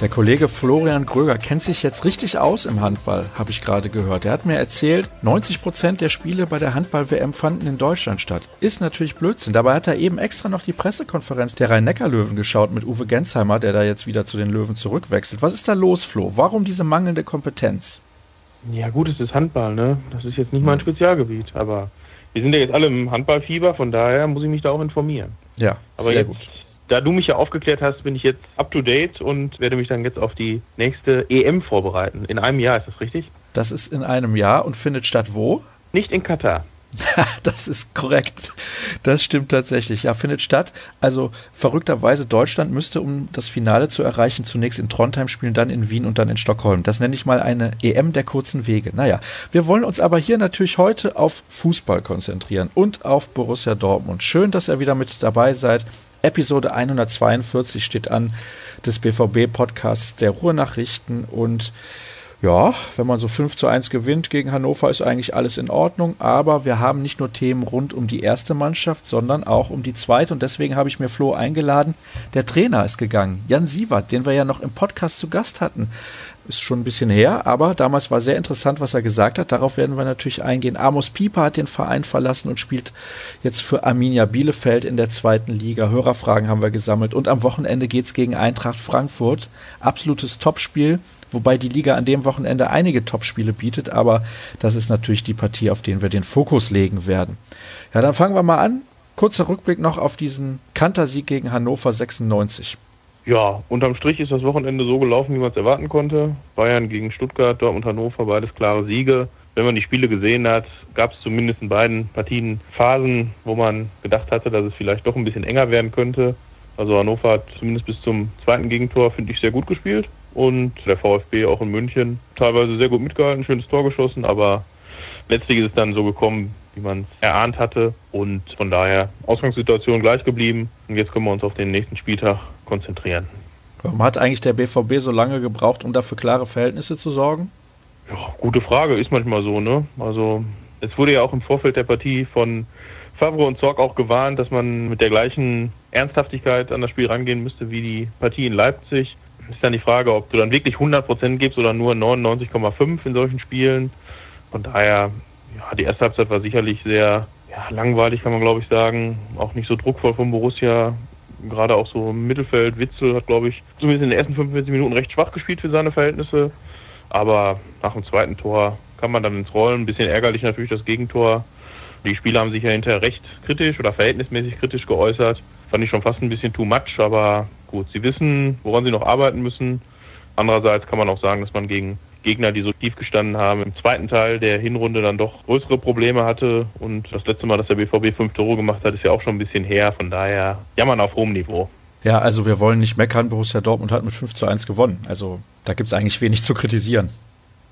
Der Kollege Florian Gröger kennt sich jetzt richtig aus im Handball, habe ich gerade gehört. Er hat mir erzählt, 90 Prozent der Spiele bei der Handball-WM fanden in Deutschland statt. Ist natürlich Blödsinn. Dabei hat er eben extra noch die Pressekonferenz der Rhein-Neckar-Löwen geschaut mit Uwe Gensheimer, der da jetzt wieder zu den Löwen zurückwechselt. Was ist da los, Flo? Warum diese mangelnde Kompetenz? Ja gut, es ist Handball, ne? Das ist jetzt nicht mein Spezialgebiet, aber wir sind ja jetzt alle im Handballfieber, von daher muss ich mich da auch informieren. Ja, aber sehr jetzt, gut da du mich ja aufgeklärt hast, bin ich jetzt up to date und werde mich dann jetzt auf die nächste EM vorbereiten. In einem Jahr, ist das richtig? Das ist in einem Jahr und findet statt wo? Nicht in Katar. das ist korrekt. Das stimmt tatsächlich. Ja, findet statt. Also verrückterweise Deutschland müsste, um das Finale zu erreichen, zunächst in Trondheim spielen, dann in Wien und dann in Stockholm. Das nenne ich mal eine EM der kurzen Wege. Naja, wir wollen uns aber hier natürlich heute auf Fußball konzentrieren und auf Borussia Dortmund. Schön, dass ihr wieder mit dabei seid. Episode 142 steht an des BVB-Podcasts der Ruhrnachrichten und ja, wenn man so 5 zu 1 gewinnt gegen Hannover, ist eigentlich alles in Ordnung. Aber wir haben nicht nur Themen rund um die erste Mannschaft, sondern auch um die zweite. Und deswegen habe ich mir Flo eingeladen. Der Trainer ist gegangen, Jan Sievert, den wir ja noch im Podcast zu Gast hatten ist schon ein bisschen her, aber damals war sehr interessant, was er gesagt hat. Darauf werden wir natürlich eingehen. Amos Pieper hat den Verein verlassen und spielt jetzt für Arminia Bielefeld in der zweiten Liga. Hörerfragen haben wir gesammelt und am Wochenende geht's gegen Eintracht Frankfurt. Absolutes Topspiel, wobei die Liga an dem Wochenende einige Topspiele bietet, aber das ist natürlich die Partie, auf den wir den Fokus legen werden. Ja, dann fangen wir mal an. Kurzer Rückblick noch auf diesen Kantersieg gegen Hannover 96. Ja, unterm Strich ist das Wochenende so gelaufen, wie man es erwarten konnte. Bayern gegen Stuttgart, Dortmund, Hannover, beides klare Siege. Wenn man die Spiele gesehen hat, gab es zumindest in beiden Partien Phasen, wo man gedacht hatte, dass es vielleicht doch ein bisschen enger werden könnte. Also Hannover hat zumindest bis zum zweiten Gegentor, finde ich, sehr gut gespielt. Und der VfB auch in München teilweise sehr gut mitgehalten, schönes Tor geschossen, aber letztlich ist es dann so gekommen, wie man es erahnt hatte. Und von daher Ausgangssituation gleich geblieben. Und jetzt können wir uns auf den nächsten Spieltag konzentrieren. Warum hat eigentlich der BVB so lange gebraucht, um dafür klare Verhältnisse zu sorgen? Ja, gute Frage, ist manchmal so, ne? Also es wurde ja auch im Vorfeld der Partie von Favre und Zorg auch gewarnt, dass man mit der gleichen Ernsthaftigkeit an das Spiel rangehen müsste wie die Partie in Leipzig. Ist dann die Frage, ob du dann wirklich 100% gibst oder nur 99,5 in solchen Spielen. Von daher, ja, die erste Halbzeit war sicherlich sehr ja, langweilig, kann man glaube ich sagen. Auch nicht so druckvoll vom Borussia gerade auch so im Mittelfeld. Witzel hat, glaube ich, zumindest in den ersten 45 Minuten recht schwach gespielt für seine Verhältnisse. Aber nach dem zweiten Tor kann man dann ins Rollen. Ein bisschen ärgerlich natürlich das Gegentor. Die Spieler haben sich ja hinterher recht kritisch oder verhältnismäßig kritisch geäußert. Fand ich schon fast ein bisschen too much, aber gut, sie wissen, woran sie noch arbeiten müssen. Andererseits kann man auch sagen, dass man gegen Gegner, die so tief gestanden haben, im zweiten Teil der Hinrunde dann doch größere Probleme hatte. Und das letzte Mal, dass der BVB fünf Tore gemacht hat, ist ja auch schon ein bisschen her. Von daher jammern auf hohem Niveau. Ja, also wir wollen nicht meckern. Borussia Dortmund hat mit 5 zu 1 gewonnen. Also da gibt es eigentlich wenig zu kritisieren.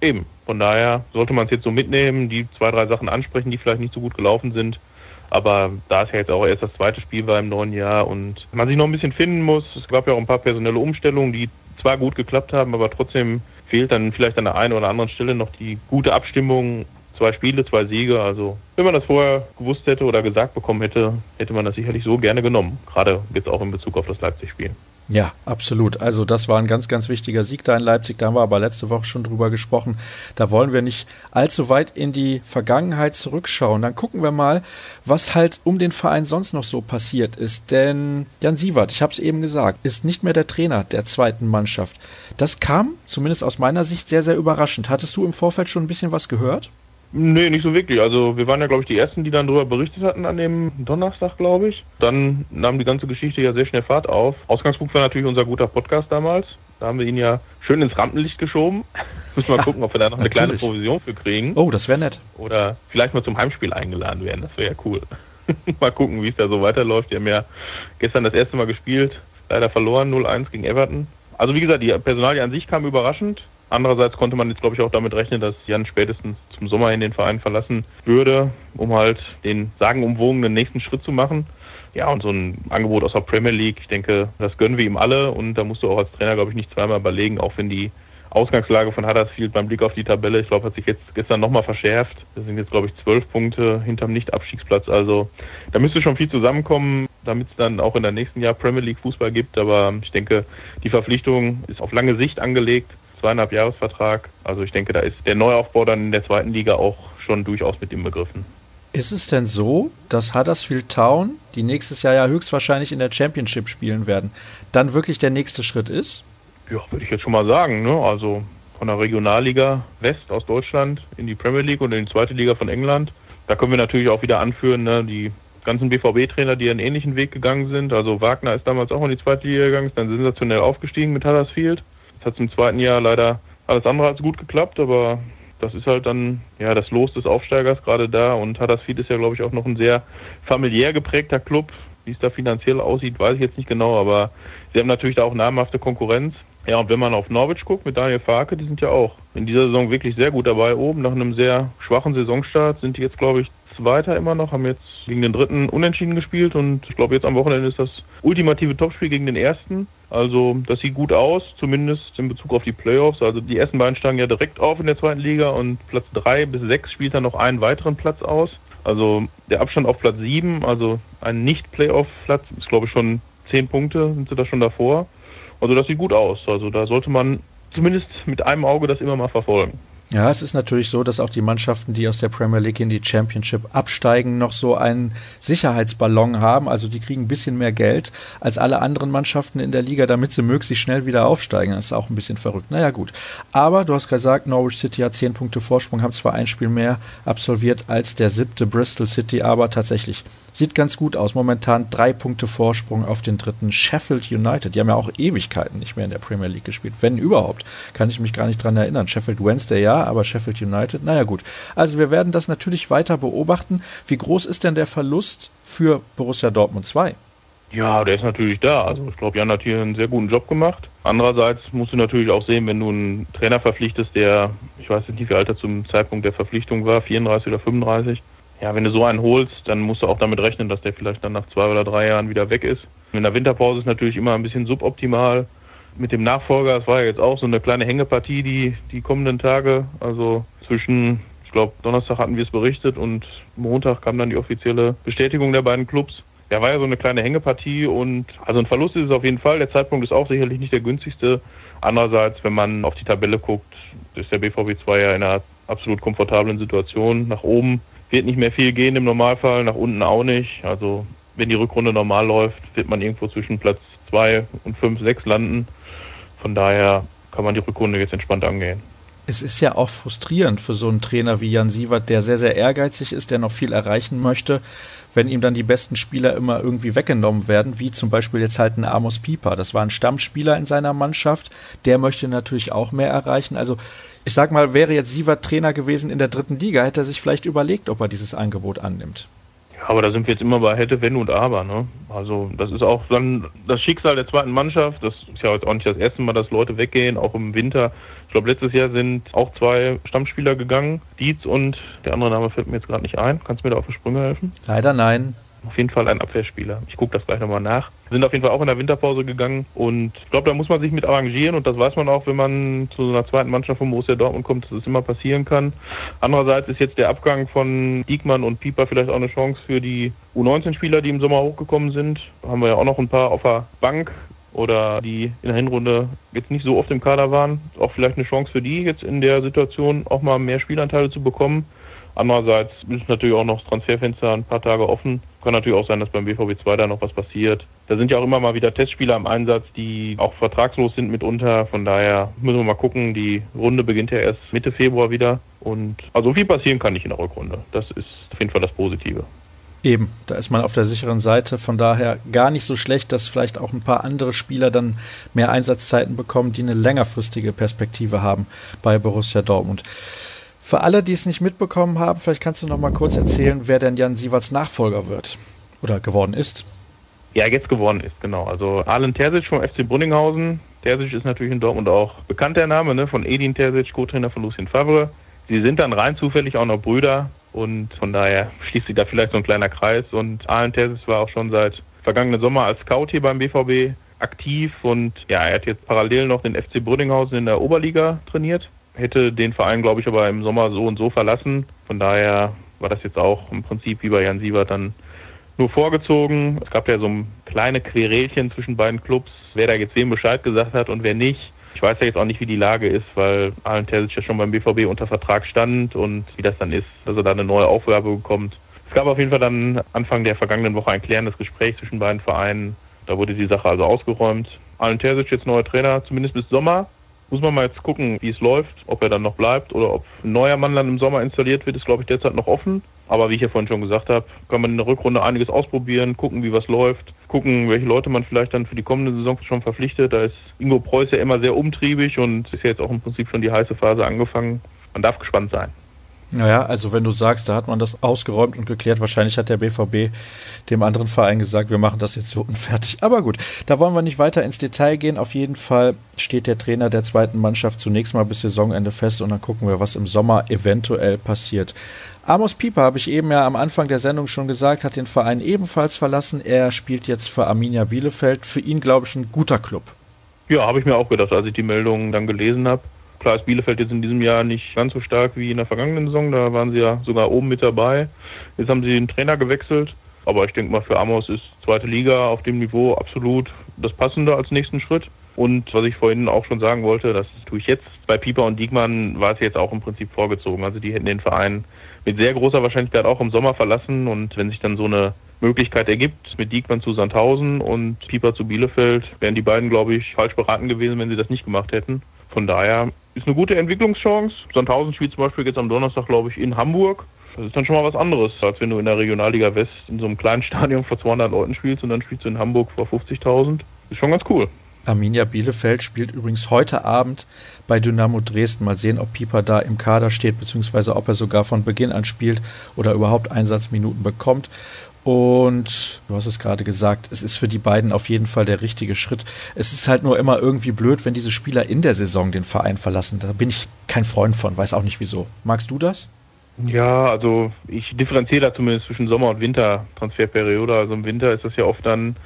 Eben. Von daher sollte man es jetzt so mitnehmen, die zwei, drei Sachen ansprechen, die vielleicht nicht so gut gelaufen sind. Aber da es ja jetzt auch erst das zweite Spiel war im neuen Jahr und man sich noch ein bisschen finden muss, es gab ja auch ein paar personelle Umstellungen, die zwar gut geklappt haben, aber trotzdem fehlt dann vielleicht an der einen oder anderen Stelle noch die gute Abstimmung. Zwei Spiele, zwei Siege. Also wenn man das vorher gewusst hätte oder gesagt bekommen hätte, hätte man das sicherlich so gerne genommen. Gerade jetzt auch in Bezug auf das Leipzig-Spiel. Ja, absolut. Also das war ein ganz, ganz wichtiger Sieg da in Leipzig. Da haben wir aber letzte Woche schon drüber gesprochen. Da wollen wir nicht allzu weit in die Vergangenheit zurückschauen. Dann gucken wir mal, was halt um den Verein sonst noch so passiert ist. Denn Jan Sievert, ich habe es eben gesagt, ist nicht mehr der Trainer der zweiten Mannschaft. Das kam, zumindest aus meiner Sicht, sehr, sehr überraschend. Hattest du im Vorfeld schon ein bisschen was gehört? Nee, nicht so wirklich. Also wir waren ja, glaube ich, die Ersten, die dann darüber berichtet hatten an dem Donnerstag, glaube ich. Dann nahm die ganze Geschichte ja sehr schnell Fahrt auf. Ausgangspunkt war natürlich unser guter Podcast damals. Da haben wir ihn ja schön ins Rampenlicht geschoben. Müssen wir ja, gucken, ob wir da noch eine kleine Provision für kriegen. Oh, das wäre nett. Oder vielleicht mal zum Heimspiel eingeladen werden. Das wäre ja cool. mal gucken, wie es da so weiterläuft. Die haben ja gestern das erste Mal gespielt. Leider verloren, 0-1 gegen Everton. Also wie gesagt, die Personalie an sich kam überraschend. Andererseits konnte man jetzt, glaube ich, auch damit rechnen, dass Jan spätestens zum Sommer in den Verein verlassen würde, um halt den sagenumwogenen nächsten Schritt zu machen. Ja, und so ein Angebot aus der Premier League, ich denke, das gönnen wir ihm alle und da musst du auch als Trainer, glaube ich, nicht zweimal überlegen, auch wenn die Ausgangslage von Huddersfield beim Blick auf die Tabelle, ich glaube, hat sich jetzt gestern nochmal verschärft. Das sind jetzt, glaube ich, zwölf Punkte hinterm Nicht-Abstiegsplatz. Also da müsste schon viel zusammenkommen, damit es dann auch in der nächsten Jahr Premier League Fußball gibt. Aber ich denke, die Verpflichtung ist auf lange Sicht angelegt. Zweieinhalb Jahresvertrag. Also ich denke, da ist der Neuaufbau dann in der zweiten Liga auch schon durchaus mit ihm begriffen. Ist es denn so, dass Huddersfield Town, die nächstes Jahr ja höchstwahrscheinlich in der Championship spielen werden, dann wirklich der nächste Schritt ist? Ja, würde ich jetzt schon mal sagen. Ne? Also von der Regionalliga West aus Deutschland in die Premier League und in die zweite Liga von England. Da können wir natürlich auch wieder anführen, ne? die ganzen BVB-Trainer, die einen ähnlichen Weg gegangen sind. Also Wagner ist damals auch in die zweite Liga gegangen, ist dann sensationell aufgestiegen mit Huddersfield. Hat zum zweiten Jahr leider alles andere als gut geklappt, aber das ist halt dann ja das Los des Aufsteigers gerade da und Huddersfield ist ja glaube ich auch noch ein sehr familiär geprägter Club. Wie es da finanziell aussieht, weiß ich jetzt nicht genau, aber sie haben natürlich da auch namhafte Konkurrenz. Ja, und wenn man auf Norwich guckt mit Daniel Farke, die sind ja auch in dieser Saison wirklich sehr gut dabei oben. Nach einem sehr schwachen Saisonstart sind die jetzt, glaube ich, Zweiter immer noch, haben jetzt gegen den dritten unentschieden gespielt und ich glaube, jetzt am Wochenende ist das ultimative Topspiel gegen den ersten. Also das sieht gut aus, zumindest in Bezug auf die Playoffs. Also die ersten beiden steigen ja direkt auf in der zweiten Liga und Platz drei bis sechs spielt dann noch einen weiteren Platz aus. Also der Abstand auf Platz sieben, also ein Nicht-Playoff-Platz, ist glaube ich schon zehn Punkte, sind sie da schon davor. Also das sieht gut aus. Also da sollte man zumindest mit einem Auge das immer mal verfolgen. Ja, es ist natürlich so, dass auch die Mannschaften, die aus der Premier League in die Championship absteigen, noch so einen Sicherheitsballon haben. Also die kriegen ein bisschen mehr Geld als alle anderen Mannschaften in der Liga, damit sie möglichst schnell wieder aufsteigen. Das ist auch ein bisschen verrückt. Naja, gut. Aber du hast gesagt, Norwich City hat zehn Punkte Vorsprung, haben zwar ein Spiel mehr absolviert als der siebte Bristol City, aber tatsächlich Sieht ganz gut aus. Momentan drei Punkte Vorsprung auf den dritten Sheffield United. Die haben ja auch Ewigkeiten nicht mehr in der Premier League gespielt. Wenn überhaupt. Kann ich mich gar nicht dran erinnern. Sheffield Wednesday ja, aber Sheffield United, naja gut. Also wir werden das natürlich weiter beobachten. Wie groß ist denn der Verlust für Borussia Dortmund 2? Ja, der ist natürlich da. Also ich glaube, Jan hat hier einen sehr guten Job gemacht. Andererseits musst du natürlich auch sehen, wenn du einen Trainer verpflichtest, der, ich weiß nicht, wie viel Alter zum Zeitpunkt der Verpflichtung war, 34 oder 35, ja, wenn du so einen holst, dann musst du auch damit rechnen, dass der vielleicht dann nach zwei oder drei Jahren wieder weg ist. In der Winterpause ist natürlich immer ein bisschen suboptimal. Mit dem Nachfolger, das war ja jetzt auch so eine kleine Hängepartie die, die kommenden Tage. Also zwischen, ich glaube, Donnerstag hatten wir es berichtet und Montag kam dann die offizielle Bestätigung der beiden Clubs. Ja, war ja so eine kleine Hängepartie und also ein Verlust ist es auf jeden Fall. Der Zeitpunkt ist auch sicherlich nicht der günstigste. Andererseits, wenn man auf die Tabelle guckt, ist der BVB 2 ja in einer absolut komfortablen Situation nach oben wird nicht mehr viel gehen im Normalfall, nach unten auch nicht. Also wenn die Rückrunde normal läuft, wird man irgendwo zwischen Platz zwei und fünf, sechs landen. Von daher kann man die Rückrunde jetzt entspannt angehen. Es ist ja auch frustrierend für so einen Trainer wie Jan Sievert, der sehr, sehr ehrgeizig ist, der noch viel erreichen möchte, wenn ihm dann die besten Spieler immer irgendwie weggenommen werden, wie zum Beispiel jetzt halt ein Amos Pieper. Das war ein Stammspieler in seiner Mannschaft, der möchte natürlich auch mehr erreichen. Also ich sag mal, wäre jetzt Sievert Trainer gewesen in der dritten Liga, hätte er sich vielleicht überlegt, ob er dieses Angebot annimmt. Ja, aber da sind wir jetzt immer bei hätte, wenn und aber. Ne? Also das ist auch dann das Schicksal der zweiten Mannschaft. Das ist ja jetzt auch nicht das erste Mal, dass Leute weggehen, auch im Winter. Ich glaube, letztes Jahr sind auch zwei Stammspieler gegangen, Dietz und der andere Name fällt mir jetzt gerade nicht ein. Kannst du mir da auf die Sprünge helfen? Leider nein auf jeden Fall ein Abwehrspieler. Ich gucke das gleich nochmal nach. Sind auf jeden Fall auch in der Winterpause gegangen und ich glaube, da muss man sich mit arrangieren und das weiß man auch, wenn man zu so einer zweiten Mannschaft von Borussia Dortmund kommt, dass es immer passieren kann. Andererseits ist jetzt der Abgang von Diekmann und Pieper vielleicht auch eine Chance für die U19-Spieler, die im Sommer hochgekommen sind. Da haben wir ja auch noch ein paar auf der Bank oder die in der Hinrunde jetzt nicht so oft im Kader waren. Auch vielleicht eine Chance für die, jetzt in der Situation auch mal mehr Spielanteile zu bekommen. Andererseits ist natürlich auch noch das Transferfenster ein paar Tage offen. Kann natürlich auch sein, dass beim BVB 2 da noch was passiert. Da sind ja auch immer mal wieder Testspieler im Einsatz, die auch vertragslos sind mitunter. Von daher müssen wir mal gucken. Die Runde beginnt ja erst Mitte Februar wieder. Und also viel passieren kann nicht in der Rückrunde. Das ist auf jeden Fall das Positive. Eben, da ist man auf der sicheren Seite. Von daher gar nicht so schlecht, dass vielleicht auch ein paar andere Spieler dann mehr Einsatzzeiten bekommen, die eine längerfristige Perspektive haben bei Borussia Dortmund. Für alle, die es nicht mitbekommen haben, vielleicht kannst du noch mal kurz erzählen, wer denn Jan Sieverts Nachfolger wird oder geworden ist. Ja, jetzt geworden ist, genau. Also Arlen Terzic vom FC Brunninghausen. Terzic ist natürlich in Dortmund auch bekannt, der Name, ne? von Edin Terzic, Co-Trainer von Lucien Favre. Sie sind dann rein zufällig auch noch Brüder und von daher schließt sich da vielleicht so ein kleiner Kreis. Und Arlen Terzic war auch schon seit vergangenen Sommer als Scout hier beim BVB aktiv und ja, er hat jetzt parallel noch den FC Brüdinghausen in der Oberliga trainiert. Hätte den Verein, glaube ich, aber im Sommer so und so verlassen. Von daher war das jetzt auch im Prinzip wie bei Jan Sievert dann nur vorgezogen. Es gab ja so ein kleine Querelchen zwischen beiden Clubs, wer da jetzt wem Bescheid gesagt hat und wer nicht. Ich weiß ja jetzt auch nicht, wie die Lage ist, weil Alan Terzic ja schon beim BVB unter Vertrag stand und wie das dann ist, dass er da eine neue Aufgabe bekommt. Es gab auf jeden Fall dann Anfang der vergangenen Woche ein klärendes Gespräch zwischen beiden Vereinen. Da wurde die Sache also ausgeräumt. Alan Terzic jetzt neuer Trainer, zumindest bis Sommer. Muss man mal jetzt gucken, wie es läuft, ob er dann noch bleibt oder ob ein neuer Mann dann im Sommer installiert wird, ist glaube ich derzeit noch offen. Aber wie ich ja vorhin schon gesagt habe, kann man in der Rückrunde einiges ausprobieren, gucken, wie was läuft, gucken, welche Leute man vielleicht dann für die kommende Saison schon verpflichtet. Da ist Ingo Preuß ja immer sehr umtriebig und ist ja jetzt auch im Prinzip schon die heiße Phase angefangen. Man darf gespannt sein. Naja, also wenn du sagst, da hat man das ausgeräumt und geklärt, wahrscheinlich hat der BVB dem anderen Verein gesagt, wir machen das jetzt so und fertig. Aber gut, da wollen wir nicht weiter ins Detail gehen. Auf jeden Fall steht der Trainer der zweiten Mannschaft zunächst mal bis Saisonende fest und dann gucken wir, was im Sommer eventuell passiert. Amos Pieper, habe ich eben ja am Anfang der Sendung schon gesagt, hat den Verein ebenfalls verlassen. Er spielt jetzt für Arminia Bielefeld. Für ihn, glaube ich, ein guter Club. Ja, habe ich mir auch gedacht, als ich die Meldung dann gelesen habe. Klar ist Bielefeld jetzt in diesem Jahr nicht ganz so stark wie in der vergangenen Saison. Da waren sie ja sogar oben mit dabei. Jetzt haben sie den Trainer gewechselt. Aber ich denke mal, für Amos ist zweite Liga auf dem Niveau absolut das Passende als nächsten Schritt. Und was ich vorhin auch schon sagen wollte, das tue ich jetzt. Bei Pieper und Diekmann war es jetzt auch im Prinzip vorgezogen. Also die hätten den Verein mit sehr großer Wahrscheinlichkeit auch im Sommer verlassen. Und wenn sich dann so eine Möglichkeit ergibt, mit Diekmann zu Sandhausen und Pieper zu Bielefeld, wären die beiden, glaube ich, falsch beraten gewesen, wenn sie das nicht gemacht hätten. Von daher ist eine gute Entwicklungschance. Sandhausen spielt zum Beispiel jetzt am Donnerstag, glaube ich, in Hamburg. Das ist dann schon mal was anderes, als wenn du in der Regionalliga West in so einem kleinen Stadion vor 200 Leuten spielst und dann spielst du in Hamburg vor 50.000. Ist schon ganz cool. Arminia Bielefeld spielt übrigens heute Abend bei Dynamo Dresden. Mal sehen, ob Pieper da im Kader steht, beziehungsweise ob er sogar von Beginn an spielt oder überhaupt Einsatzminuten bekommt. Und du hast es gerade gesagt, es ist für die beiden auf jeden Fall der richtige Schritt. Es ist halt nur immer irgendwie blöd, wenn diese Spieler in der Saison den Verein verlassen. Da bin ich kein Freund von, weiß auch nicht wieso. Magst du das? Ja, also ich differenziere da zumindest zwischen Sommer- und Wintertransferperiode. Also im Winter ist das ja oft dann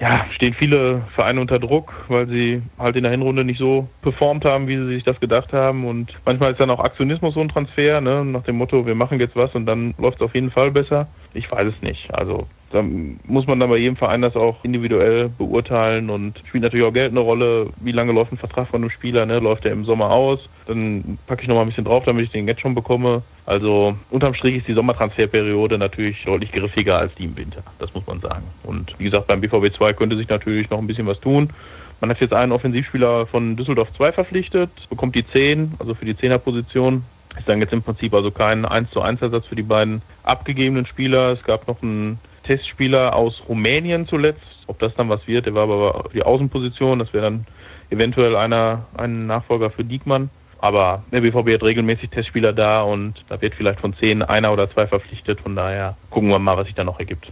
ja, stehen viele Vereine unter Druck, weil sie halt in der Hinrunde nicht so performt haben, wie sie sich das gedacht haben. Und manchmal ist dann auch Aktionismus so ein Transfer, ne? nach dem Motto, wir machen jetzt was und dann läuft es auf jeden Fall besser. Ich weiß es nicht. Also da muss man dann bei jedem Verein das auch individuell beurteilen und spielt natürlich auch Geld eine Rolle. Wie lange läuft ein Vertrag von einem Spieler? Ne? Läuft der im Sommer aus? Dann packe ich noch mal ein bisschen drauf, damit ich den jetzt schon bekomme. Also unterm Strich ist die Sommertransferperiode natürlich deutlich griffiger als die im Winter. Das muss man sagen. Und wie gesagt, beim BVB 2 könnte sich natürlich noch ein bisschen was tun. Man hat jetzt einen Offensivspieler von Düsseldorf 2 verpflichtet, bekommt die 10, also für die 10er Position. Ist dann jetzt im Prinzip also kein 1 zu 1 Ersatz für die beiden abgegebenen Spieler. Es gab noch einen Testspieler aus Rumänien zuletzt. Ob das dann was wird, der war aber die Außenposition. Das wäre dann eventuell einer, ein Nachfolger für Diekmann. Aber der BVB hat regelmäßig Testspieler da und da wird vielleicht von zehn einer oder zwei verpflichtet. Von daher gucken wir mal, was sich da noch ergibt.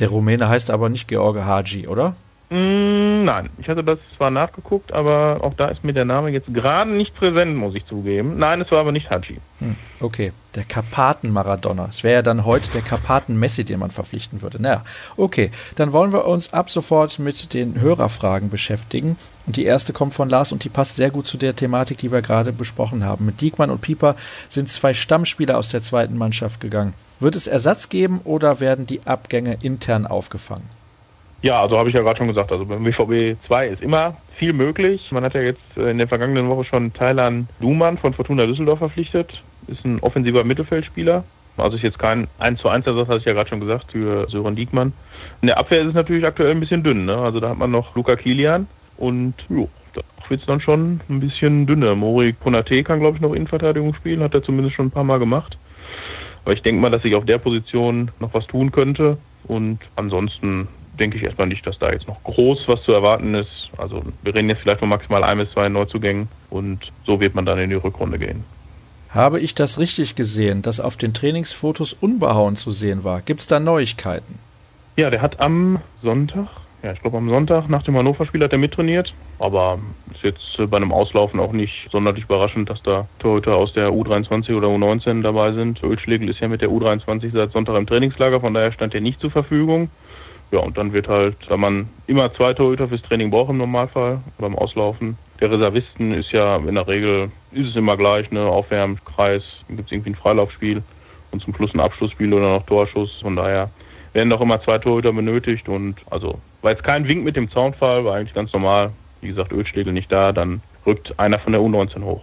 Der Rumäne heißt aber nicht George Haji, oder? Mm, nein, ich hatte das zwar nachgeguckt, aber auch da ist mir der Name jetzt gerade nicht präsent, muss ich zugeben. Nein, es war aber nicht Haji. Hm, okay, der Karpaten-Maradona. Es wäre ja dann heute der Karpaten-Messi, den man verpflichten würde. Naja, okay, dann wollen wir uns ab sofort mit den Hörerfragen beschäftigen. Und die erste kommt von Lars und die passt sehr gut zu der Thematik, die wir gerade besprochen haben. Mit Diekmann und Pieper sind zwei Stammspieler aus der zweiten Mannschaft gegangen. Wird es Ersatz geben oder werden die Abgänge intern aufgefangen? Ja, also habe ich ja gerade schon gesagt, also beim BVB 2 ist immer viel möglich. Man hat ja jetzt äh, in der vergangenen Woche schon Thailand Luhmann von Fortuna Düsseldorf verpflichtet. Ist ein offensiver Mittelfeldspieler. Also ist jetzt kein 1 zu 1 Ersatz, hatte ich ja gerade schon gesagt, für Sören Diekmann. In der Abwehr ist es natürlich aktuell ein bisschen dünn. Ne? Also da hat man noch Luca Kilian und jo, da wird es dann schon ein bisschen dünner. Mori Konate kann, glaube ich, noch Innenverteidigung spielen, hat er zumindest schon ein paar Mal gemacht. Aber ich denke mal, dass sich auf der Position noch was tun könnte. Und ansonsten denke ich erstmal nicht, dass da jetzt noch groß was zu erwarten ist. Also wir reden jetzt vielleicht von maximal ein bis zwei Neuzugängen und so wird man dann in die Rückrunde gehen. Habe ich das richtig gesehen, dass auf den Trainingsfotos unbehauen zu sehen war? Gibt es da Neuigkeiten? Ja, der hat am Sonntag, ja, ich glaube am Sonntag nach dem Hannover-Spiel hat er mittrainiert, aber ist jetzt bei einem Auslaufen auch nicht sonderlich überraschend, dass da Torhüter aus der U23 oder U19 dabei sind. Ölschlegel ist ja mit der U23 seit Sonntag im Trainingslager, von daher stand er nicht zur Verfügung. Ja, und dann wird halt, da man immer zwei Torhüter fürs Training braucht im Normalfall beim Auslaufen. Der Reservisten ist ja in der Regel, ist es immer gleich, ne, Aufwärmkreis, dann gibt es irgendwie ein Freilaufspiel und zum Schluss ein Abschlussspiel oder noch Torschuss. Von daher werden doch immer zwei Torhüter benötigt und also war jetzt kein Wink mit dem Zaunfall, war eigentlich ganz normal. Wie gesagt, Ölschlegel nicht da, dann rückt einer von der U19 hoch.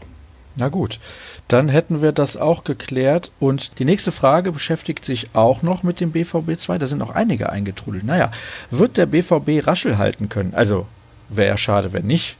Na gut, dann hätten wir das auch geklärt. Und die nächste Frage beschäftigt sich auch noch mit dem BVB 2. Da sind noch einige eingetrudelt. Naja, wird der BVB Raschel halten können? Also, wäre ja schade, wenn nicht.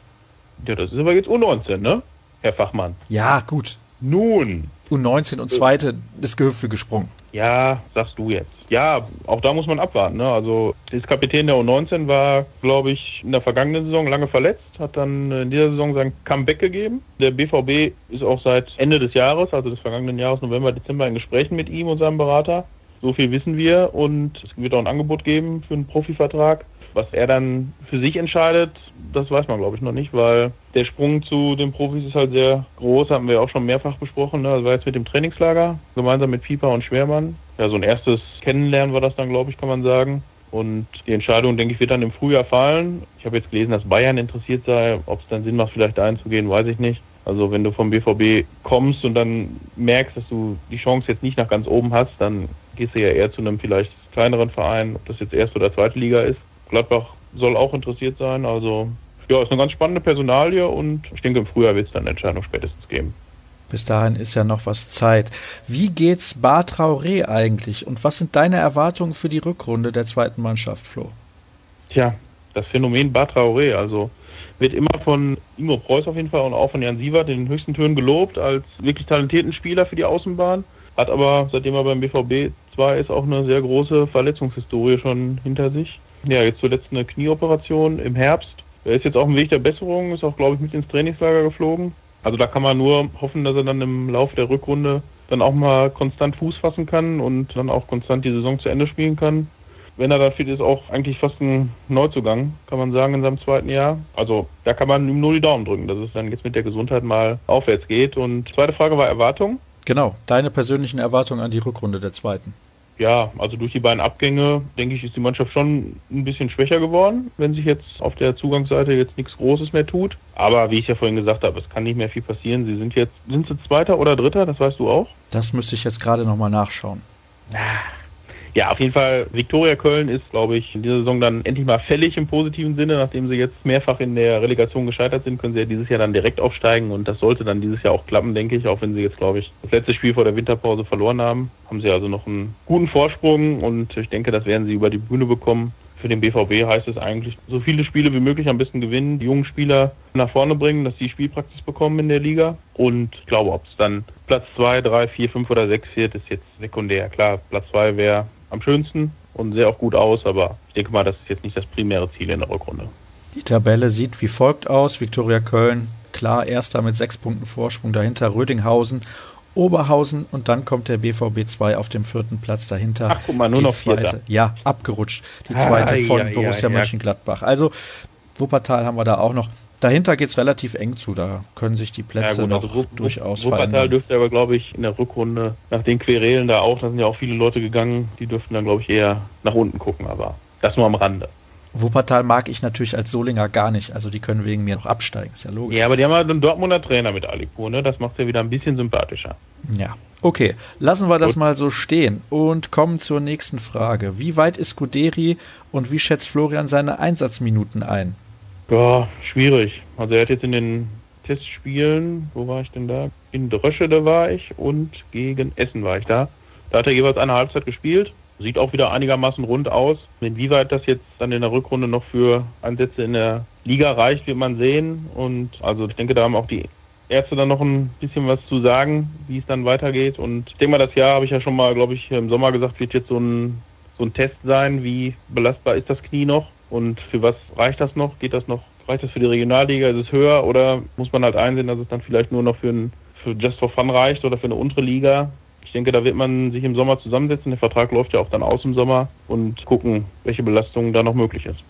Ja, das ist aber jetzt U19, ne? Herr Fachmann. Ja, gut. Nun. U19 und zweite das Gehüpfe gesprungen. Ja, sagst du jetzt. Ja, auch da muss man abwarten. Ne? Also das Kapitän der U19 war, glaube ich, in der vergangenen Saison lange verletzt, hat dann in dieser Saison sein Comeback gegeben. Der BVB ist auch seit Ende des Jahres, also des vergangenen Jahres, November, Dezember, in Gesprächen mit ihm und seinem Berater. So viel wissen wir und es wird auch ein Angebot geben für einen Profivertrag. Was er dann für sich entscheidet, das weiß man, glaube ich, noch nicht, weil der Sprung zu den Profis ist halt sehr groß, haben wir auch schon mehrfach besprochen. Ne? Das war jetzt mit dem Trainingslager, gemeinsam mit Pieper und Schwermann. Ja, so ein erstes Kennenlernen war das dann, glaube ich, kann man sagen. Und die Entscheidung, denke ich, wird dann im Frühjahr fallen. Ich habe jetzt gelesen, dass Bayern interessiert sei. Ob es dann Sinn macht, vielleicht dahin zu gehen, weiß ich nicht. Also wenn du vom BVB kommst und dann merkst, dass du die Chance jetzt nicht nach ganz oben hast, dann gehst du ja eher zu einem vielleicht kleineren Verein, ob das jetzt erste oder zweite Liga ist. Gladbach soll auch interessiert sein. Also ja, ist eine ganz spannende Personalie und ich denke, im Frühjahr wird es dann eine Entscheidung spätestens geben. Bis dahin ist ja noch was Zeit. Wie geht's Bar Traoré eigentlich und was sind deine Erwartungen für die Rückrunde der zweiten Mannschaft, Flo? Tja, das Phänomen Bar Traoré, also wird immer von Imo Preuß auf jeden Fall und auch von Jan Sievert in den höchsten Tönen gelobt als wirklich talentierten Spieler für die Außenbahn. Hat aber, seitdem er beim BVB 2 ist, auch eine sehr große Verletzungshistorie schon hinter sich. Ja, jetzt zuletzt eine Knieoperation im Herbst. Er ist jetzt auf dem Weg der Besserung, ist auch, glaube ich, mit ins Trainingslager geflogen. Also da kann man nur hoffen, dass er dann im Laufe der Rückrunde dann auch mal konstant Fuß fassen kann und dann auch konstant die Saison zu Ende spielen kann. Wenn er da fit ist, auch eigentlich fast ein Neuzugang, kann man sagen, in seinem zweiten Jahr. Also da kann man ihm nur die Daumen drücken, dass es dann jetzt mit der Gesundheit mal aufwärts geht. Und zweite Frage war Erwartung. Genau, deine persönlichen Erwartungen an die Rückrunde der zweiten ja, also durch die beiden Abgänge, denke ich, ist die Mannschaft schon ein bisschen schwächer geworden, wenn sich jetzt auf der Zugangsseite jetzt nichts Großes mehr tut. Aber wie ich ja vorhin gesagt habe, es kann nicht mehr viel passieren. Sie sind jetzt, sind sie Zweiter oder Dritter? Das weißt du auch? Das müsste ich jetzt gerade nochmal nachschauen. Ah, ja, auf jeden Fall, Viktoria Köln ist, glaube ich, in dieser Saison dann endlich mal fällig im positiven Sinne. Nachdem sie jetzt mehrfach in der Relegation gescheitert sind, können sie ja dieses Jahr dann direkt aufsteigen und das sollte dann dieses Jahr auch klappen, denke ich, auch wenn sie jetzt, glaube ich, das letzte Spiel vor der Winterpause verloren haben. Haben sie also noch einen guten Vorsprung und ich denke, das werden sie über die Bühne bekommen. Für den BVB heißt es eigentlich, so viele Spiele wie möglich am besten gewinnen, die jungen Spieler nach vorne bringen, dass die Spielpraxis bekommen in der Liga. Und ich glaube, ob es dann Platz 2, 3, 4, 5 oder 6 wird, ist jetzt sekundär. Klar, Platz 2 wäre am schönsten und sehr auch gut aus, aber ich denke mal, das ist jetzt nicht das primäre Ziel in der Rückrunde. Die Tabelle sieht wie folgt aus. Viktoria Köln, klar, erster mit sechs Punkten Vorsprung, dahinter Rödinghausen, Oberhausen und dann kommt der BVB 2 auf dem vierten Platz dahinter. Ach, guck mal, nur die noch zweite, Vierter. Ja, abgerutscht. Die zweite Ah, von ja, ja, Borussia ja. Mönchengladbach. Also Wuppertal haben wir da auch noch. Dahinter geht es relativ eng zu. Da können sich die Plätze gut, noch also Wupp- durchaus Wuppertal verändern. dürfte aber, glaube ich, in der Rückrunde nach den Querelen da auch, da sind ja auch viele Leute gegangen, die dürften dann, glaube ich, eher nach unten gucken, aber das nur am Rande. Wuppertal mag ich natürlich als Solinger gar nicht. Also die können wegen mir noch absteigen, ist ja logisch. Ja, aber die haben halt einen Dortmunder Trainer mit Alipur, ne? Das macht ja wieder ein bisschen sympathischer. Ja. Okay, lassen wir das Gut. mal so stehen und kommen zur nächsten Frage. Wie weit ist Guderi und wie schätzt Florian seine Einsatzminuten ein? Ja, schwierig. Also er hat jetzt in den Testspielen, wo war ich denn da? In Drösche, da war ich und gegen Essen war ich da. Da hat er jeweils eine Halbzeit gespielt. Sieht auch wieder einigermaßen rund aus. Inwieweit das jetzt dann in der Rückrunde noch für Einsätze in der Liga reicht, wird man sehen. Und also ich denke, da haben auch die Ärzte dann noch ein bisschen was zu sagen, wie es dann weitergeht. Und ich denke mal, das Jahr habe ich ja schon mal, glaube ich, im Sommer gesagt, wird jetzt so ein, so ein Test sein, wie belastbar ist das Knie noch und für was reicht das noch? Geht das noch? Reicht das für die Regionalliga? Ist es höher oder muss man halt einsehen, dass es dann vielleicht nur noch für, ein, für Just for Fun reicht oder für eine untere Liga? Ich denke, da wird man sich im Sommer zusammensetzen. Der Vertrag läuft ja auch dann aus im Sommer und gucken, welche Belastung da noch möglich ist.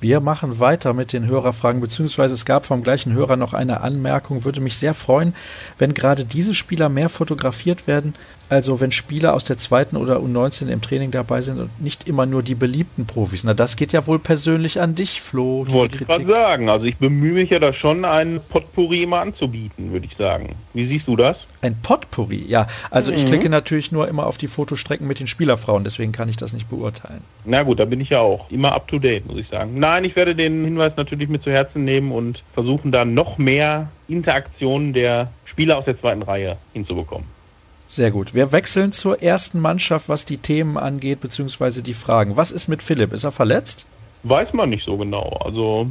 Wir machen weiter mit den Hörerfragen, beziehungsweise es gab vom gleichen Hörer noch eine Anmerkung. Würde mich sehr freuen, wenn gerade diese Spieler mehr fotografiert werden. Also wenn Spieler aus der zweiten oder U19 im Training dabei sind und nicht immer nur die beliebten Profis. Na, das geht ja wohl persönlich an dich, Flo. Wollte ich gerade sagen. Also ich bemühe mich ja da schon, ein Potpourri immer anzubieten, würde ich sagen. Wie siehst du das? Ein Potpourri, ja. Also mhm. ich klicke natürlich nur immer auf die Fotostrecken mit den Spielerfrauen, deswegen kann ich das nicht beurteilen. Na gut, da bin ich ja auch immer up to date, muss ich sagen. Nein, ich werde den Hinweis natürlich mit zu Herzen nehmen und versuchen da noch mehr Interaktionen der Spieler aus der zweiten Reihe hinzubekommen. Sehr gut. Wir wechseln zur ersten Mannschaft, was die Themen angeht, beziehungsweise die Fragen. Was ist mit Philipp? Ist er verletzt? Weiß man nicht so genau. Also,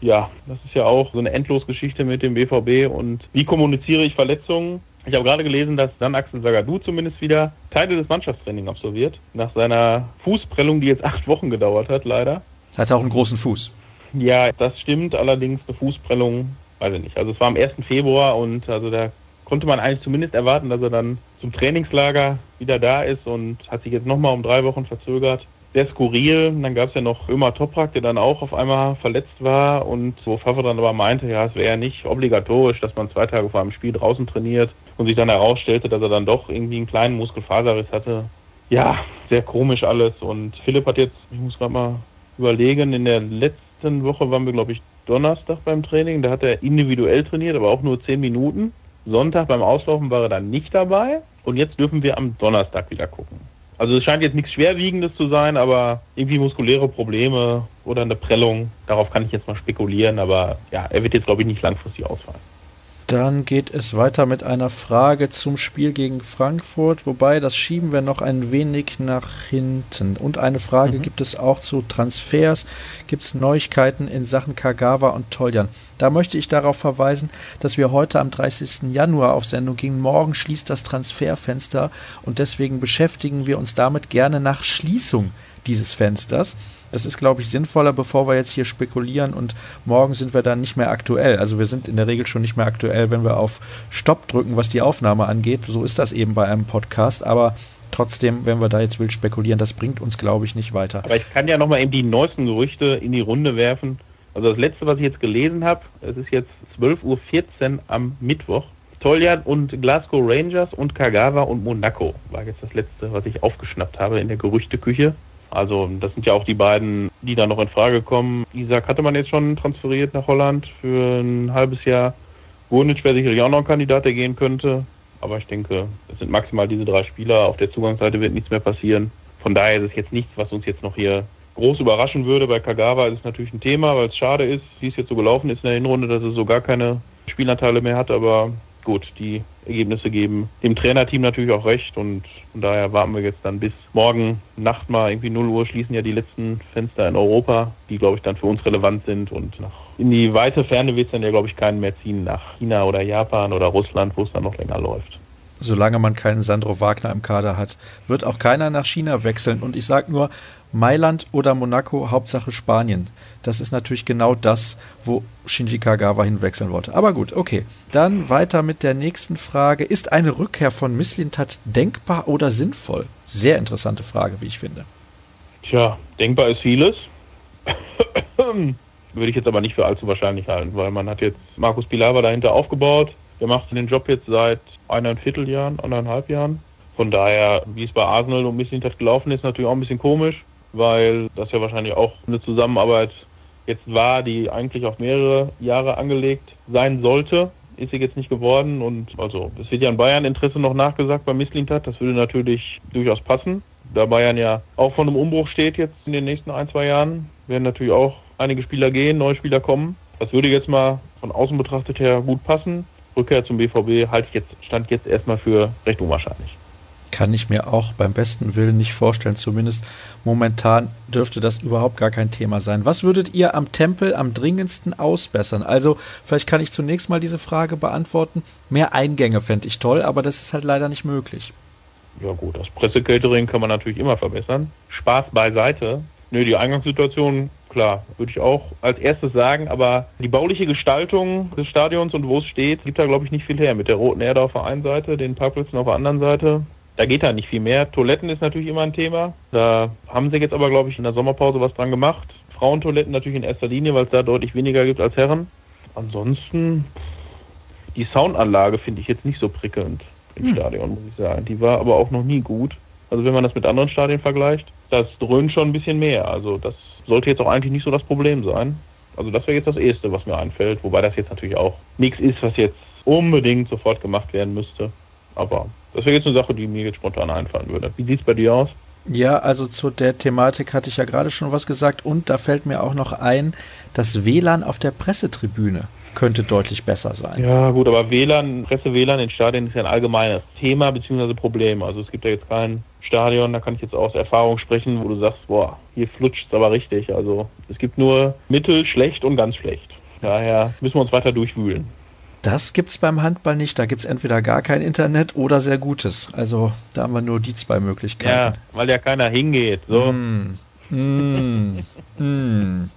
ja, das ist ja auch so eine Endlosgeschichte mit dem BVB und wie kommuniziere ich Verletzungen? Ich habe gerade gelesen, dass dann Axel Sagadou zumindest wieder Teile des Mannschaftstrainings absolviert. Nach seiner Fußprellung, die jetzt acht Wochen gedauert hat, leider. Hat er auch einen großen Fuß. Ja, das stimmt. Allerdings eine Fußprellung, weiß ich nicht. Also es war am 1. Februar und also da konnte man eigentlich zumindest erwarten, dass er dann zum Trainingslager wieder da ist und hat sich jetzt nochmal um drei Wochen verzögert. Sehr skurril. Dann gab es ja noch Ömer Toprak, der dann auch auf einmal verletzt war und wo Favre dann aber meinte, ja, es wäre ja nicht obligatorisch, dass man zwei Tage vor einem Spiel draußen trainiert und sich dann herausstellte, dass er dann doch irgendwie einen kleinen Muskelfaserriss hatte. Ja, sehr komisch alles. Und Philipp hat jetzt, ich muss gerade mal überlegen, in der letzten Woche waren wir, glaube ich, Donnerstag beim Training. Da hat er individuell trainiert, aber auch nur zehn Minuten. Sonntag beim Auslaufen war er dann nicht dabei und jetzt dürfen wir am Donnerstag wieder gucken. Also es scheint jetzt nichts Schwerwiegendes zu sein, aber irgendwie muskuläre Probleme oder eine Prellung, darauf kann ich jetzt mal spekulieren, aber ja, er wird jetzt glaube ich nicht langfristig ausfallen. Dann geht es weiter mit einer Frage zum Spiel gegen Frankfurt, wobei das schieben wir noch ein wenig nach hinten. Und eine Frage mhm. gibt es auch zu Transfers. Gibt es Neuigkeiten in Sachen Kagawa und Toljan? Da möchte ich darauf verweisen, dass wir heute am 30. Januar auf Sendung gingen. Morgen schließt das Transferfenster und deswegen beschäftigen wir uns damit gerne nach Schließung dieses Fensters. Das ist, glaube ich, sinnvoller, bevor wir jetzt hier spekulieren und morgen sind wir dann nicht mehr aktuell. Also wir sind in der Regel schon nicht mehr aktuell, wenn wir auf Stopp drücken, was die Aufnahme angeht. So ist das eben bei einem Podcast. Aber trotzdem, wenn wir da jetzt wild spekulieren, das bringt uns, glaube ich, nicht weiter. Aber ich kann ja nochmal eben die neuesten Gerüchte in die Runde werfen. Also das letzte, was ich jetzt gelesen habe, es ist jetzt 12.14 Uhr am Mittwoch. Toljan und Glasgow Rangers und Kagawa und Monaco war jetzt das letzte, was ich aufgeschnappt habe in der Gerüchteküche. Also das sind ja auch die beiden, die da noch in Frage kommen. Isaac hatte man jetzt schon transferiert nach Holland für ein halbes Jahr. Gurnic wäre sicherlich auch noch ein Kandidat, der gehen könnte. Aber ich denke, es sind maximal diese drei Spieler. Auf der Zugangsseite wird nichts mehr passieren. Von daher ist es jetzt nichts, was uns jetzt noch hier groß überraschen würde. Bei Kagawa ist es natürlich ein Thema, weil es schade ist, wie es jetzt so gelaufen ist in der Hinrunde, dass er so gar keine Spielanteile mehr hat. Aber gut, die Ergebnisse geben dem Trainerteam natürlich auch recht und von daher warten wir jetzt dann bis morgen Nacht mal irgendwie 0 Uhr schließen ja die letzten Fenster in Europa, die glaube ich dann für uns relevant sind und in die weite Ferne wird es dann ja glaube ich keinen mehr ziehen nach China oder Japan oder Russland, wo es dann noch länger läuft solange man keinen Sandro Wagner im Kader hat, wird auch keiner nach China wechseln. Und ich sage nur, Mailand oder Monaco, Hauptsache Spanien. Das ist natürlich genau das, wo Shinji Kagawa hinwechseln wollte. Aber gut, okay. Dann weiter mit der nächsten Frage. Ist eine Rückkehr von Misslintat denkbar oder sinnvoll? Sehr interessante Frage, wie ich finde. Tja, denkbar ist vieles. Würde ich jetzt aber nicht für allzu wahrscheinlich halten, weil man hat jetzt Markus Pilawa dahinter aufgebaut. Der macht den Job jetzt seit eineinviertel Jahren, anderthalb Jahren. Von daher, wie es bei Arsenal und Misslintat gelaufen ist, natürlich auch ein bisschen komisch weil das ja wahrscheinlich auch eine Zusammenarbeit jetzt war, die eigentlich auf mehrere Jahre angelegt sein sollte. Ist sie jetzt nicht geworden und also es wird ja in Bayern Interesse noch nachgesagt bei Misslintat. Das würde natürlich durchaus passen. Da Bayern ja auch von einem Umbruch steht jetzt in den nächsten ein, zwei Jahren, werden natürlich auch einige Spieler gehen, neue Spieler kommen. Das würde jetzt mal von außen betrachtet her gut passen. Rückkehr zum BVB halte ich jetzt, stand jetzt erstmal für recht unwahrscheinlich kann ich mir auch beim besten Willen nicht vorstellen. Zumindest momentan dürfte das überhaupt gar kein Thema sein. Was würdet ihr am Tempel am dringendsten ausbessern? Also, vielleicht kann ich zunächst mal diese Frage beantworten. Mehr Eingänge fände ich toll, aber das ist halt leider nicht möglich. Ja gut, das Pressecatering kann man natürlich immer verbessern. Spaß beiseite. Nö, die Eingangssituation, klar, würde ich auch als erstes sagen, aber die bauliche Gestaltung des Stadions und wo es steht, gibt da glaube ich nicht viel her. Mit der roten Erde auf der einen Seite, den Parkplätzen auf der anderen Seite. Da geht da nicht viel mehr. Toiletten ist natürlich immer ein Thema. Da haben sie jetzt aber, glaube ich, in der Sommerpause was dran gemacht. Frauentoiletten natürlich in erster Linie, weil es da deutlich weniger gibt als Herren. Ansonsten, die Soundanlage finde ich jetzt nicht so prickelnd im hm. Stadion, muss ich sagen. Die war aber auch noch nie gut. Also wenn man das mit anderen Stadien vergleicht, das dröhnt schon ein bisschen mehr. Also das sollte jetzt auch eigentlich nicht so das Problem sein. Also das wäre jetzt das Erste, was mir einfällt. Wobei das jetzt natürlich auch nichts ist, was jetzt unbedingt sofort gemacht werden müsste. Aber das wäre jetzt eine Sache, die mir jetzt spontan einfallen würde. Wie sieht es bei dir aus? Ja, also zu der Thematik hatte ich ja gerade schon was gesagt und da fällt mir auch noch ein, das WLAN auf der Pressetribüne könnte deutlich besser sein. Ja, gut, aber WLAN, Presse-WLAN in Stadien ist ja ein allgemeines Thema bzw. Problem. Also es gibt ja jetzt kein Stadion, da kann ich jetzt aus Erfahrung sprechen, wo du sagst, boah, hier flutscht es aber richtig. Also es gibt nur mittel, schlecht und ganz schlecht. Daher müssen wir uns weiter durchwühlen. Das gibt's beim Handball nicht. Da gibt's entweder gar kein Internet oder sehr gutes. Also da haben wir nur die zwei Möglichkeiten. Ja, weil ja keiner hingeht. So. Mm. Mm. mm.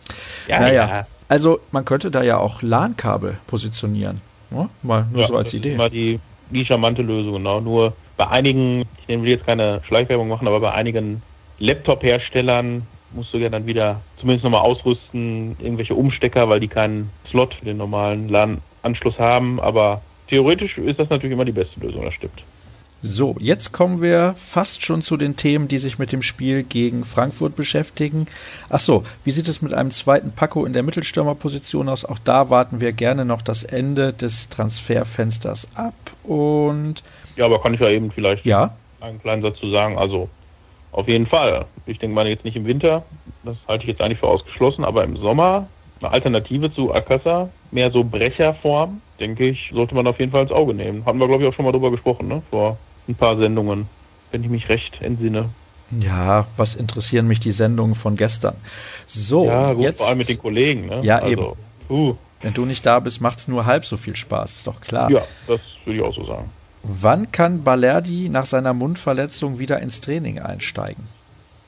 Ja, naja. Ja. Also man könnte da ja auch LAN-Kabel positionieren. Ja, mal nur ja, so als das Idee. Ist mal die, die charmante Lösung, genau. Nur bei einigen, ich will jetzt keine Schleichwerbung machen, aber bei einigen Laptop-Herstellern musst du ja dann wieder zumindest nochmal ausrüsten, irgendwelche Umstecker, weil die keinen Slot für den normalen LAN Anschluss haben. Aber theoretisch ist das natürlich immer die beste Lösung, das stimmt. So, jetzt kommen wir fast schon zu den Themen, die sich mit dem Spiel gegen Frankfurt beschäftigen. Ach so, wie sieht es mit einem zweiten Paco in der Mittelstürmerposition aus? Auch da warten wir gerne noch das Ende des Transferfensters ab und ja, aber kann ich ja eben vielleicht ja? einen kleinen Satz zu sagen. Also auf jeden Fall. Ich denke mal jetzt nicht im Winter, das halte ich jetzt eigentlich für ausgeschlossen, aber im Sommer eine Alternative zu Akassa, mehr so Brecherform, denke ich, sollte man auf jeden Fall ins Auge nehmen. Hatten wir, glaube ich, auch schon mal drüber gesprochen, ne? Vor ein paar Sendungen, wenn ich mich recht entsinne. Ja, was interessieren mich die Sendungen von gestern? So, ja, gut, jetzt. Vor allem mit den Kollegen, ne? Ja, also, eben. Uh. Wenn du nicht da bist, macht es nur halb so viel Spaß, ist doch klar. Ja, das würde ich auch so sagen. Wann kann Balerdi nach seiner Mundverletzung wieder ins Training einsteigen?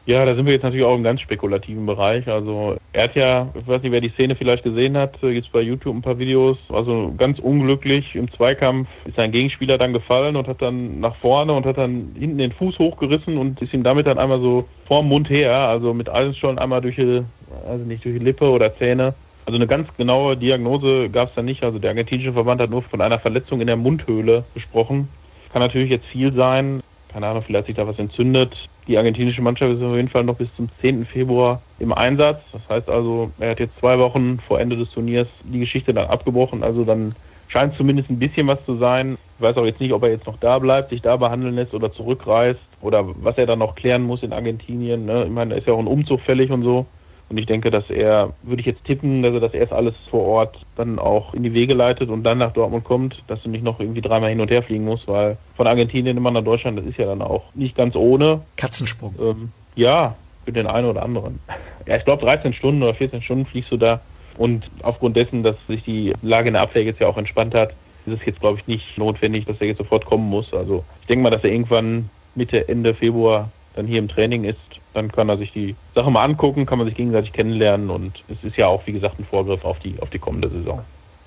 Ja, da sind wir jetzt natürlich auch im ganz spekulativen Bereich. Also er hat ja, ich weiß nicht, wer die Szene vielleicht gesehen hat, gibt es bei YouTube ein paar Videos. Also ganz unglücklich im Zweikampf ist sein Gegenspieler dann gefallen und hat dann nach vorne und hat dann hinten den Fuß hochgerissen und ist ihm damit dann einmal so vorm Mund her, also mit Eisenschollen einmal durch die, also nicht durch die Lippe oder Zähne. Also eine ganz genaue Diagnose gab es da nicht. Also der argentinische Verband hat nur von einer Verletzung in der Mundhöhle gesprochen. Kann natürlich jetzt viel sein. Keine Ahnung, vielleicht hat sich da was entzündet. Die argentinische Mannschaft ist auf jeden Fall noch bis zum 10. Februar im Einsatz. Das heißt also, er hat jetzt zwei Wochen vor Ende des Turniers die Geschichte dann abgebrochen. Also dann scheint zumindest ein bisschen was zu sein. Ich weiß auch jetzt nicht, ob er jetzt noch da bleibt, sich da behandeln lässt oder zurückreist oder was er dann noch klären muss in Argentinien. Ne? Ich meine, da ist ja auch ein Umzug fällig und so. Und ich denke, dass er, würde ich jetzt tippen, dass er das erst alles vor Ort dann auch in die Wege leitet und dann nach Dortmund kommt, dass du nicht noch irgendwie dreimal hin und her fliegen musst, weil von Argentinien immer nach Deutschland, das ist ja dann auch nicht ganz ohne. Katzensprung. Ähm, ja, für den einen oder anderen. Ja, ich glaube 13 Stunden oder 14 Stunden fliegst du da. Und aufgrund dessen, dass sich die Lage in der Abwehr jetzt ja auch entspannt hat, ist es jetzt, glaube ich, nicht notwendig, dass er jetzt sofort kommen muss. Also ich denke mal, dass er irgendwann Mitte, Ende Februar dann hier im Training ist dann kann er sich die Sache mal angucken, kann man sich gegenseitig kennenlernen und es ist ja auch, wie gesagt, ein Vorgriff auf die, auf die kommende Saison.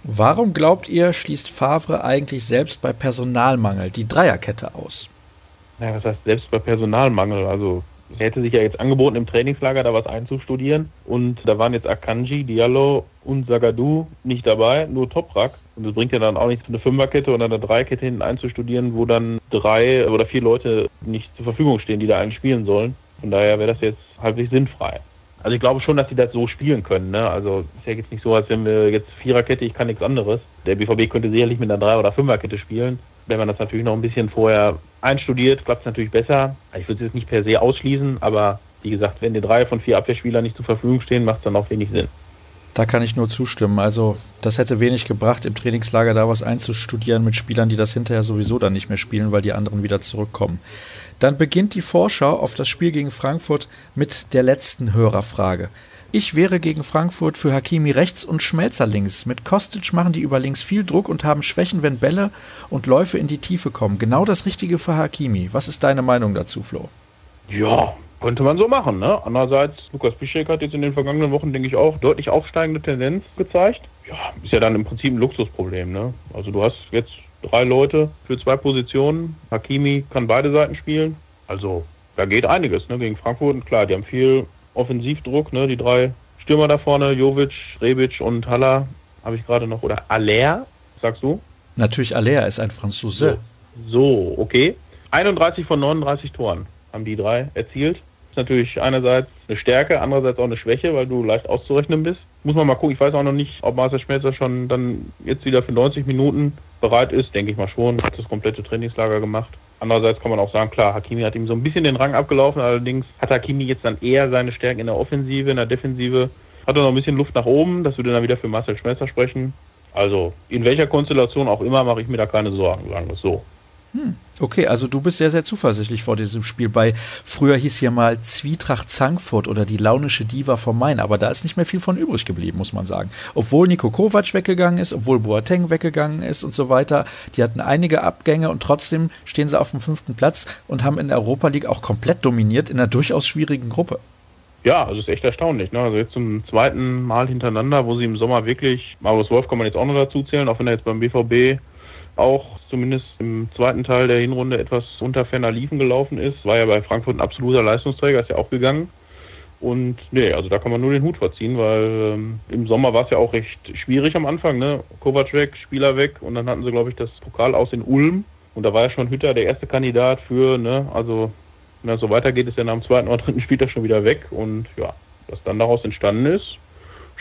Warum glaubt ihr, schließt Favre eigentlich selbst bei Personalmangel die Dreierkette aus? Naja, was heißt selbst bei Personalmangel? Also er hätte sich ja jetzt angeboten, im Trainingslager da was einzustudieren. Und da waren jetzt Akanji, Diallo und Zagadou nicht dabei, nur Toprak. Und das bringt ja dann auch nichts, eine Fünferkette oder eine Dreierkette hinten einzustudieren, wo dann drei oder vier Leute nicht zur Verfügung stehen, die da einen spielen sollen. Von daher wäre das jetzt halbwegs sinnfrei. Also ich glaube schon, dass sie das so spielen können. Ne? Also ist ja jetzt nicht so, als wenn wir jetzt Viererkette, ich kann nichts anderes. Der BVB könnte sicherlich mit einer Drei- oder Fünferkette spielen. Wenn man das natürlich noch ein bisschen vorher einstudiert, klappt es natürlich besser. Ich würde es jetzt nicht per se ausschließen, aber wie gesagt, wenn die drei von vier Abwehrspielern nicht zur Verfügung stehen, macht es dann auch wenig Sinn. Da kann ich nur zustimmen. Also, das hätte wenig gebracht, im Trainingslager da was einzustudieren mit Spielern, die das hinterher sowieso dann nicht mehr spielen, weil die anderen wieder zurückkommen. Dann beginnt die Vorschau auf das Spiel gegen Frankfurt mit der letzten Hörerfrage. Ich wäre gegen Frankfurt für Hakimi rechts und Schmelzer links. Mit Kostic machen die über links viel Druck und haben Schwächen, wenn Bälle und Läufe in die Tiefe kommen. Genau das Richtige für Hakimi. Was ist deine Meinung dazu, Flo? Ja, könnte man so machen. Ne? Andererseits, Lukas Piszek hat jetzt in den vergangenen Wochen, denke ich, auch deutlich aufsteigende Tendenz gezeigt. Ja, ist ja dann im Prinzip ein Luxusproblem. Ne? Also du hast jetzt drei Leute für zwei Positionen. Hakimi kann beide Seiten spielen. Also da geht einiges ne, gegen Frankfurt. Und klar, die haben viel Offensivdruck, ne, die drei Stürmer da vorne, Jovic, Rebic und Haller habe ich gerade noch. Oder Aller, sagst du? Natürlich, Aller ist ein Franzose. So. so, okay. 31 von 39 Toren haben die drei erzielt. Natürlich einerseits eine Stärke, andererseits auch eine Schwäche, weil du leicht auszurechnen bist. Muss man mal gucken. Ich weiß auch noch nicht, ob Marcel Schmelzer schon dann jetzt wieder für 90 Minuten bereit ist. Denke ich mal schon. Hat das komplette Trainingslager gemacht. Andererseits kann man auch sagen, klar, Hakimi hat ihm so ein bisschen den Rang abgelaufen. Allerdings hat Hakimi jetzt dann eher seine Stärken in der Offensive, in der Defensive. Hat er noch ein bisschen Luft nach oben. Das würde dann wieder für Marcel Schmelzer sprechen. Also in welcher Konstellation auch immer mache ich mir da keine Sorgen, sagen wir es so. Hm. Okay, also du bist sehr, sehr zuversichtlich vor diesem Spiel. Bei früher hieß hier mal Zwietracht Zankfurt oder die launische Diva vom Main, aber da ist nicht mehr viel von übrig geblieben, muss man sagen. Obwohl Nico Kovac weggegangen ist, obwohl Boateng weggegangen ist und so weiter. Die hatten einige Abgänge und trotzdem stehen sie auf dem fünften Platz und haben in der Europa League auch komplett dominiert in einer durchaus schwierigen Gruppe. Ja, also ist echt erstaunlich. Ne? Also jetzt zum zweiten Mal hintereinander, wo sie im Sommer wirklich, Marius Wolf kann man jetzt auch noch dazu zählen, auch wenn er jetzt beim BVB auch zumindest im zweiten Teil der Hinrunde etwas unter ferner Liefen gelaufen ist. War ja bei Frankfurt ein absoluter Leistungsträger, ist ja auch gegangen. Und nee, also da kann man nur den Hut vorziehen, weil ähm, im Sommer war es ja auch recht schwierig am Anfang, ne? Kovac weg, Spieler weg und dann hatten sie, glaube ich, das Pokal aus in Ulm. Und da war ja schon Hütter der erste Kandidat für, ne, also wenn das so weitergeht, ist er nach dem zweiten oder dritten Spieltag schon wieder weg. Und ja, was dann daraus entstanden ist,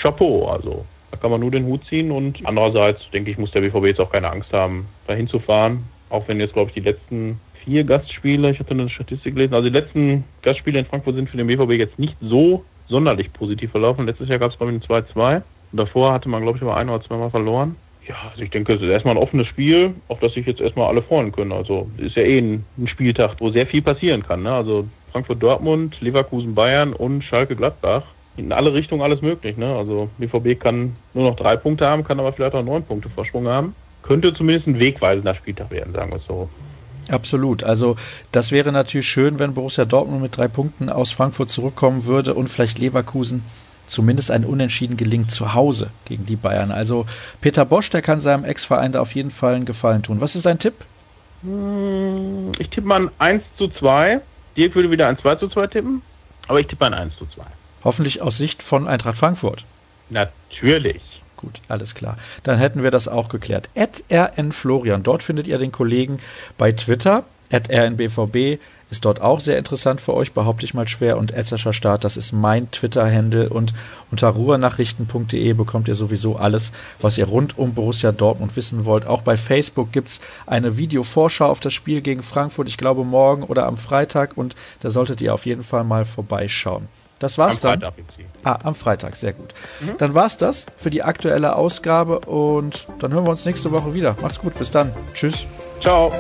Chapeau, also da kann man nur den Hut ziehen und andererseits, denke ich, muss der BVB jetzt auch keine Angst haben, dahin zu fahren. Auch wenn jetzt, glaube ich, die letzten vier Gastspiele, ich hatte eine Statistik gelesen, also die letzten Gastspiele in Frankfurt sind für den BVB jetzt nicht so sonderlich positiv verlaufen. Letztes Jahr gab es, glaube ich, ein 2-2. Und davor hatte man, glaube ich, aber ein oder zweimal verloren. Ja, also ich denke, es ist erstmal ein offenes Spiel, auf das sich jetzt erstmal alle freuen können. Also ist ja eh ein, ein Spieltag, wo sehr viel passieren kann. Ne? Also Frankfurt-Dortmund, Leverkusen-Bayern und Schalke-Gladbach in alle Richtungen alles möglich. Ne? Also BVB kann nur noch drei Punkte haben, kann aber vielleicht auch neun Punkte Vorsprung haben. Könnte zumindest ein wegweisender Spieltag werden, sagen wir es so. Absolut. Also das wäre natürlich schön, wenn Borussia Dortmund mit drei Punkten aus Frankfurt zurückkommen würde und vielleicht Leverkusen zumindest ein Unentschieden gelingt zu Hause gegen die Bayern. Also Peter Bosch, der kann seinem Ex-Verein da auf jeden Fall einen Gefallen tun. Was ist dein Tipp? Hm, ich tippe mal ein 1 zu 2. Dirk würde wieder ein 2 zu 2 tippen, aber ich tippe ein 1 zu 2. Hoffentlich aus Sicht von Eintracht Frankfurt. Natürlich. Gut, alles klar. Dann hätten wir das auch geklärt. At rnflorian, dort findet ihr den Kollegen bei Twitter. At rnbvb ist dort auch sehr interessant für euch, behaupte ich mal schwer. Und Etzerscher Start, das ist mein Twitter-Handle. Und unter ruhrnachrichten.de bekommt ihr sowieso alles, was ihr rund um Borussia Dortmund wissen wollt. Auch bei Facebook gibt's eine Videovorschau auf das Spiel gegen Frankfurt, ich glaube morgen oder am Freitag. Und da solltet ihr auf jeden Fall mal vorbeischauen. Das war's am dann. Freitag, ah, am Freitag, sehr gut. Mhm. Dann war's das für die aktuelle Ausgabe und dann hören wir uns nächste Woche wieder. Macht's gut, bis dann. Tschüss. Ciao.